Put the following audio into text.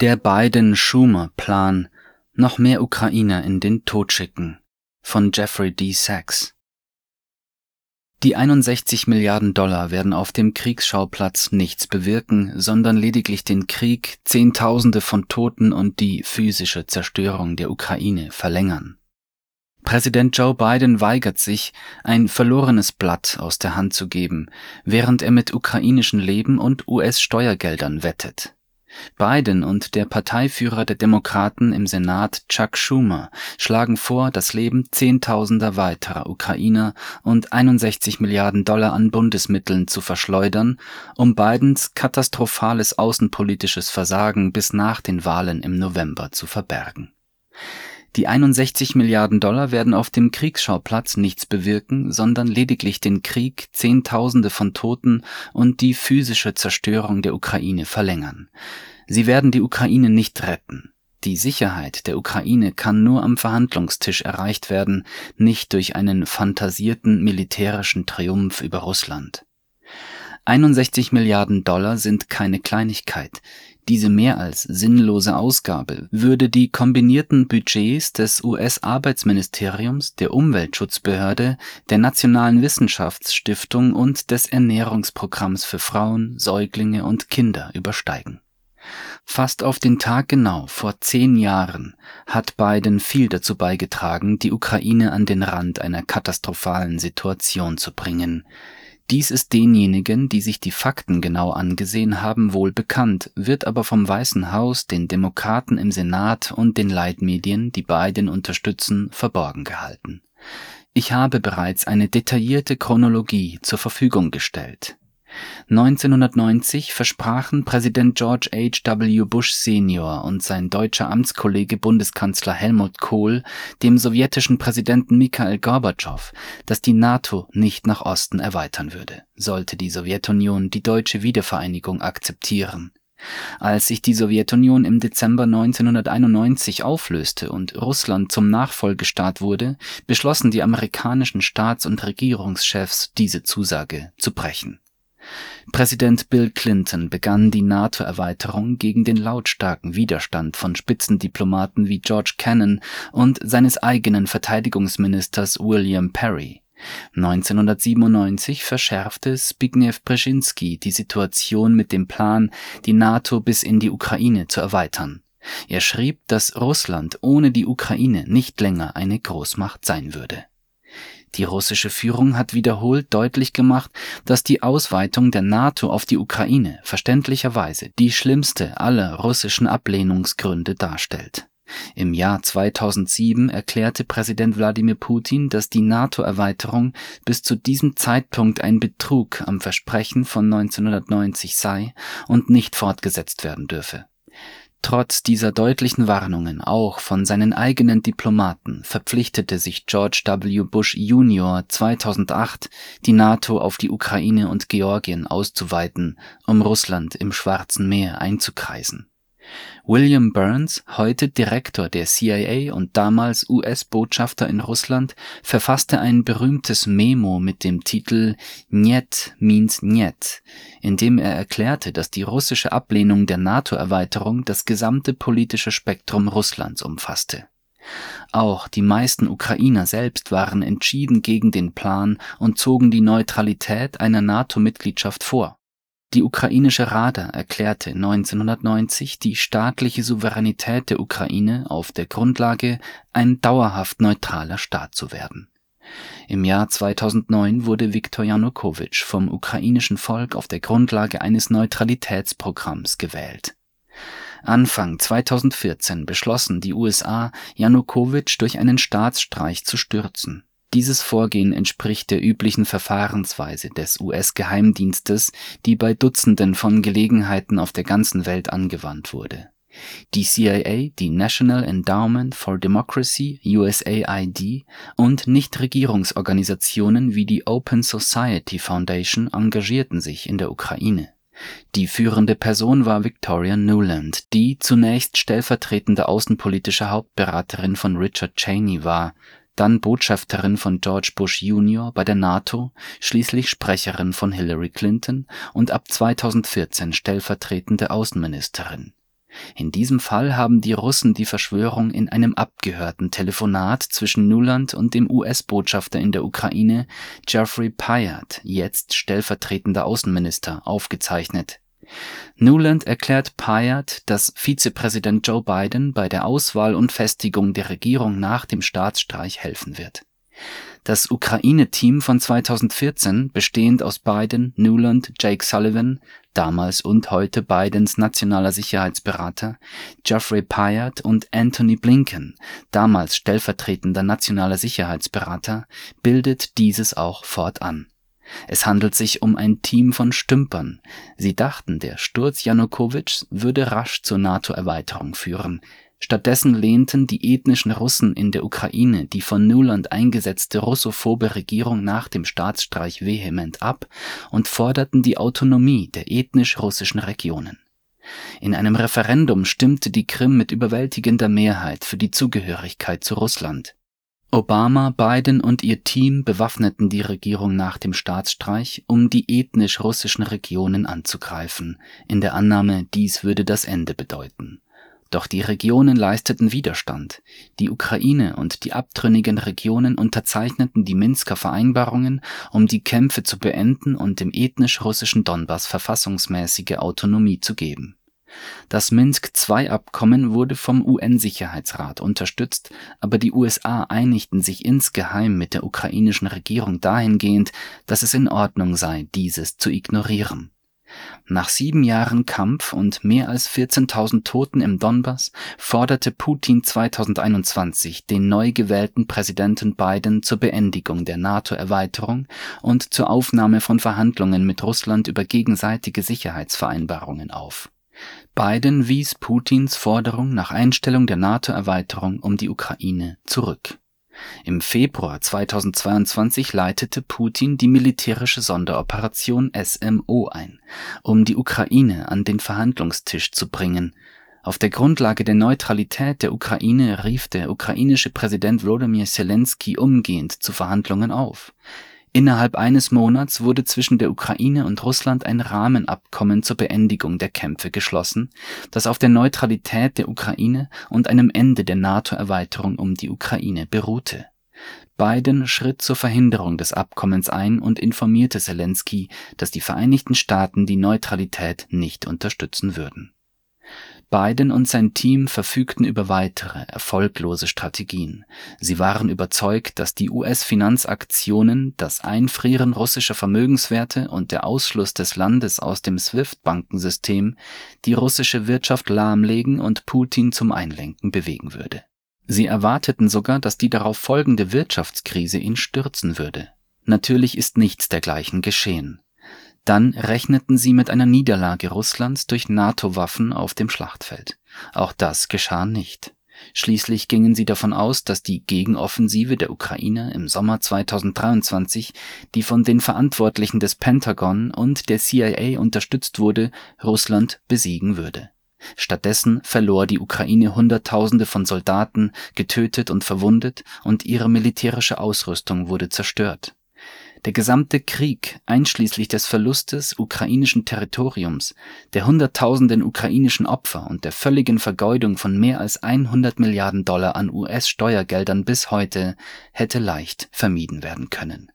Der Biden-Schumer-Plan Noch mehr Ukrainer in den Tod schicken von Jeffrey D. Sachs Die 61 Milliarden Dollar werden auf dem Kriegsschauplatz nichts bewirken, sondern lediglich den Krieg, Zehntausende von Toten und die physische Zerstörung der Ukraine verlängern. Präsident Joe Biden weigert sich, ein verlorenes Blatt aus der Hand zu geben, während er mit ukrainischen Leben und US-Steuergeldern wettet. Biden und der Parteiführer der Demokraten im Senat Chuck Schumer schlagen vor, das Leben Zehntausender weiterer Ukrainer und 61 Milliarden Dollar an Bundesmitteln zu verschleudern, um Bidens katastrophales außenpolitisches Versagen bis nach den Wahlen im November zu verbergen. Die 61 Milliarden Dollar werden auf dem Kriegsschauplatz nichts bewirken, sondern lediglich den Krieg, Zehntausende von Toten und die physische Zerstörung der Ukraine verlängern. Sie werden die Ukraine nicht retten. Die Sicherheit der Ukraine kann nur am Verhandlungstisch erreicht werden, nicht durch einen fantasierten militärischen Triumph über Russland. 61 Milliarden Dollar sind keine Kleinigkeit. Diese mehr als sinnlose Ausgabe würde die kombinierten Budgets des US-Arbeitsministeriums, der Umweltschutzbehörde, der Nationalen Wissenschaftsstiftung und des Ernährungsprogramms für Frauen, Säuglinge und Kinder übersteigen. Fast auf den Tag genau vor zehn Jahren hat Biden viel dazu beigetragen, die Ukraine an den Rand einer katastrophalen Situation zu bringen. Dies ist denjenigen, die sich die Fakten genau angesehen haben, wohl bekannt, wird aber vom Weißen Haus, den Demokraten im Senat und den Leitmedien, die Biden unterstützen, verborgen gehalten. Ich habe bereits eine detaillierte Chronologie zur Verfügung gestellt 1990 versprachen Präsident George H. W. Bush Senior und sein deutscher Amtskollege Bundeskanzler Helmut Kohl dem sowjetischen Präsidenten Mikhail Gorbatschow, dass die NATO nicht nach Osten erweitern würde, sollte die Sowjetunion die deutsche Wiedervereinigung akzeptieren. Als sich die Sowjetunion im Dezember 1991 auflöste und Russland zum Nachfolgestaat wurde, beschlossen die amerikanischen Staats- und Regierungschefs, diese Zusage zu brechen Präsident Bill Clinton begann die NATO-Erweiterung gegen den lautstarken Widerstand von Spitzendiplomaten wie George Kennan und seines eigenen Verteidigungsministers William Perry. 1997 verschärfte Zbigniew Brzezinski die Situation mit dem Plan, die NATO bis in die Ukraine zu erweitern. Er schrieb, dass Russland ohne die Ukraine nicht länger eine Großmacht sein würde die russische Führung hat wiederholt deutlich gemacht, dass die Ausweitung der NATO auf die Ukraine verständlicherweise die schlimmste aller russischen Ablehnungsgründe darstellt. Im Jahr 2007 erklärte Präsident Wladimir Putin, dass die NATO-Erweiterung bis zu diesem Zeitpunkt ein Betrug am Versprechen von 1990 sei und nicht fortgesetzt werden dürfe. Trotz dieser deutlichen Warnungen auch von seinen eigenen Diplomaten verpflichtete sich George W. Bush Jr. 2008, die NATO auf die Ukraine und Georgien auszuweiten, um Russland im Schwarzen Meer einzukreisen William Burns, heute Direktor der CIA und damals US-Botschafter in Russland, verfasste ein berühmtes Memo mit dem Titel Niet means Niet, in dem er erklärte, dass die russische Ablehnung der NATO-Erweiterung das gesamte politische Spektrum Russlands umfasste. Auch die meisten Ukrainer selbst waren entschieden gegen den Plan und zogen die Neutralität einer NATO-Mitgliedschaft vor die ukrainische Rada erklärte 1990 die staatliche Souveränität der Ukraine auf der Grundlage, ein dauerhaft neutraler Staat zu werden. Im Jahr 2009 wurde Viktor Janukowitsch vom ukrainischen Volk auf der Grundlage eines Neutralitätsprogramms gewählt. Anfang 2014 beschlossen die USA, Janukowitsch durch einen Staatsstreich zu stürzen dieses Vorgehen entspricht der üblichen Verfahrensweise des US-Geheimdienstes, die bei Dutzenden von Gelegenheiten auf der ganzen Welt angewandt wurde. Die CIA, die National Endowment for Democracy (USAID) und Nichtregierungsorganisationen wie die Open Society Foundation engagierten sich in der Ukraine. Die führende Person war Victoria Nuland, die zunächst stellvertretende außenpolitische Hauptberaterin von Richard Cheney war dann Botschafterin von George Bush Jr. bei der NATO, schließlich Sprecherin von Hillary Clinton und ab 2014 stellvertretende Außenministerin. In diesem Fall haben die Russen die Verschwörung in einem abgehörten Telefonat zwischen Nuland und dem US-Botschafter in der Ukraine, Jeffrey Pyatt, jetzt stellvertretender Außenminister, aufgezeichnet. Nuland erklärt Pyatt, dass Vizepräsident Joe Biden bei der Auswahl und Festigung der Regierung nach dem Staatsstreich helfen wird das Ukraine-Team von 2014, bestehend aus Biden, Nuland, Jake Sullivan (damals und heute Bidens nationaler Sicherheitsberater), Geoffrey Pyatt und Antony Blinken (damals stellvertretender nationaler Sicherheitsberater), bildet dieses auch fortan. Es handelt sich um ein Team von Stümpern. Sie dachten, der Sturz Janukowitschs würde rasch zur NATO-Erweiterung führen Stattdessen lehnten die ethnischen Russen in der Ukraine die von Nuland eingesetzte russophobe Regierung nach dem Staatsstreich vehement ab und forderten die Autonomie der ethnisch russischen Regionen. In einem Referendum stimmte die Krim mit überwältigender Mehrheit für die Zugehörigkeit zu Russland. Obama, Biden und ihr Team bewaffneten die Regierung nach dem Staatsstreich, um die ethnisch russischen Regionen anzugreifen, in der Annahme, dies würde das Ende bedeuten doch die Regionen leisteten Widerstand. Die Ukraine und die abtrünnigen Regionen unterzeichneten die Minsker Vereinbarungen, um die Kämpfe zu beenden und dem ethnisch-russischen Donbass verfassungsmäßige Autonomie zu geben. Das Minsk-II-Abkommen wurde vom UN-Sicherheitsrat unterstützt, aber die USA einigten sich insgeheim mit der ukrainischen Regierung dahingehend, dass es in Ordnung sei, dieses zu ignorieren nach sieben Jahren Kampf und mehr als 14.000 Toten im Donbass forderte Putin 2021 den neu gewählten Präsidenten Biden zur Beendigung der NATO-Erweiterung und zur Aufnahme von Verhandlungen mit Russland über gegenseitige Sicherheitsvereinbarungen auf. Biden wies Putins Forderung nach Einstellung der NATO-Erweiterung um die Ukraine zurück im Februar 2022 leitete Putin die militärische Sonderoperation SMO ein, um die Ukraine an den Verhandlungstisch zu bringen. Auf der Grundlage der Neutralität der Ukraine rief der ukrainische Präsident Volodymyr Zelensky umgehend zu Verhandlungen auf Innerhalb eines Monats wurde zwischen der Ukraine und Russland ein Rahmenabkommen zur Beendigung der Kämpfe geschlossen, das auf der Neutralität der Ukraine und einem Ende der NATO-Erweiterung um die Ukraine beruhte. Biden schritt zur Verhinderung des Abkommens ein und informierte Zelensky, dass die Vereinigten Staaten die Neutralität nicht unterstützen würden Biden und sein Team verfügten über weitere erfolglose Strategien. Sie waren überzeugt, dass die US-Finanzaktionen, das Einfrieren russischer Vermögenswerte und der Ausschluss des Landes aus dem SWIFT-Bankensystem die russische Wirtschaft lahmlegen und Putin zum Einlenken bewegen würde. Sie erwarteten sogar, dass die darauf folgende Wirtschaftskrise ihn stürzen würde. Natürlich ist nichts dergleichen geschehen dann rechneten sie mit einer Niederlage Russlands durch NATO-Waffen auf dem Schlachtfeld. Auch das geschah nicht. Schließlich gingen sie davon aus, dass die Gegenoffensive der Ukraine im Sommer 2023, die von den Verantwortlichen des Pentagon und der CIA unterstützt wurde, Russland besiegen würde. Stattdessen verlor die Ukraine Hunderttausende von Soldaten, getötet und verwundet, und ihre militärische Ausrüstung wurde zerstört. Der gesamte Krieg, einschließlich des Verlustes ukrainischen Territoriums, der Hunderttausenden ukrainischen Opfer und der völligen Vergeudung von mehr als 100 Milliarden Dollar an US-Steuergeldern bis heute, hätte leicht vermieden werden können